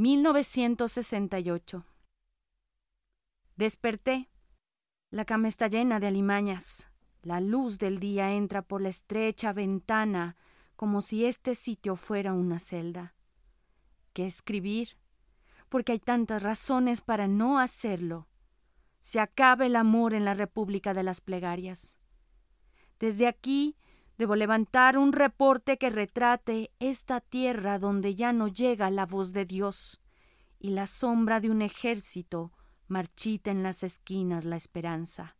1968. Desperté. La cama está llena de alimañas. La luz del día entra por la estrecha ventana como si este sitio fuera una celda. ¿Qué escribir? Porque hay tantas razones para no hacerlo. Se acaba el amor en la República de las Plegarias. Desde aquí debo levantar un reporte que retrate esta tierra donde ya no llega la voz de Dios y la sombra de un ejército marchita en las esquinas la esperanza.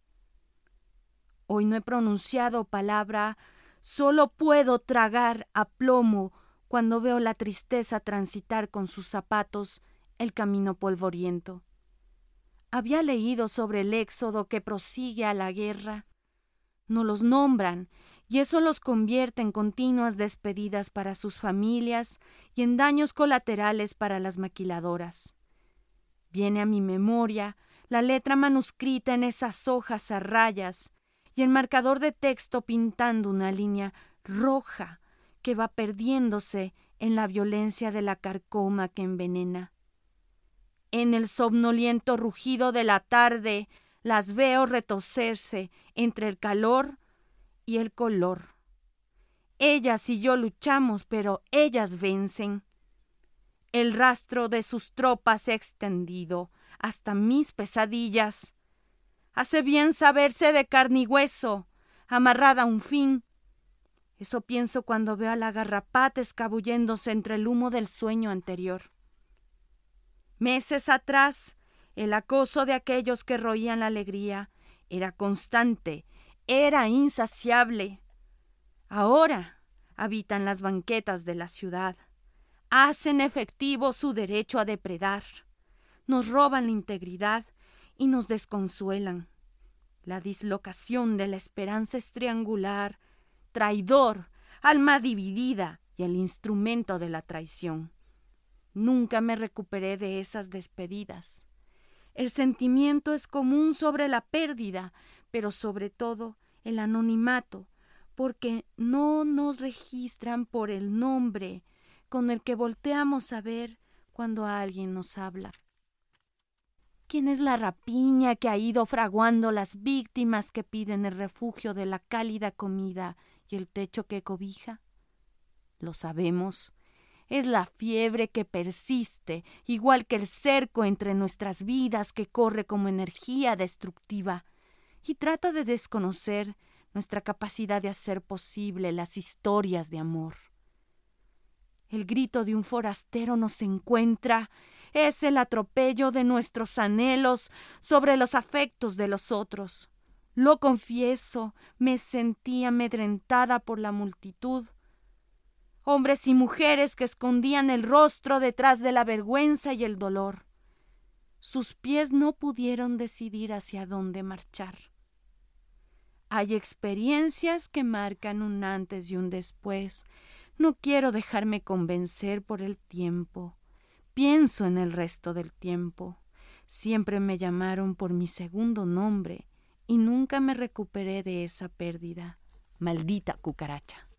Hoy no he pronunciado palabra, solo puedo tragar a plomo cuando veo la tristeza transitar con sus zapatos el camino polvoriento. Había leído sobre el éxodo que prosigue a la guerra. No los nombran, y eso los convierte en continuas despedidas para sus familias y en daños colaterales para las maquiladoras. Viene a mi memoria la letra manuscrita en esas hojas a rayas y el marcador de texto pintando una línea roja que va perdiéndose en la violencia de la carcoma que envenena. En el somnoliento rugido de la tarde las veo retocerse entre el calor y el color. Ellas y yo luchamos, pero ellas vencen. El rastro de sus tropas se ha extendido hasta mis pesadillas. Hace bien saberse de carne y hueso, amarrada a un fin. Eso pienso cuando veo a la garrapata escabulléndose entre el humo del sueño anterior. Meses atrás, el acoso de aquellos que roían la alegría era constante, era insaciable. Ahora habitan las banquetas de la ciudad hacen efectivo su derecho a depredar, nos roban la integridad y nos desconsuelan. La dislocación de la esperanza es triangular, traidor, alma dividida y el instrumento de la traición. Nunca me recuperé de esas despedidas. El sentimiento es común sobre la pérdida, pero sobre todo el anonimato, porque no nos registran por el nombre, con el que volteamos a ver cuando alguien nos habla. ¿Quién es la rapiña que ha ido fraguando las víctimas que piden el refugio de la cálida comida y el techo que cobija? Lo sabemos. Es la fiebre que persiste, igual que el cerco entre nuestras vidas que corre como energía destructiva y trata de desconocer nuestra capacidad de hacer posible las historias de amor. El grito de un forastero nos encuentra. Es el atropello de nuestros anhelos sobre los afectos de los otros. Lo confieso, me sentí amedrentada por la multitud. Hombres y mujeres que escondían el rostro detrás de la vergüenza y el dolor. Sus pies no pudieron decidir hacia dónde marchar. Hay experiencias que marcan un antes y un después, no quiero dejarme convencer por el tiempo. Pienso en el resto del tiempo. Siempre me llamaron por mi segundo nombre y nunca me recuperé de esa pérdida. Maldita cucaracha.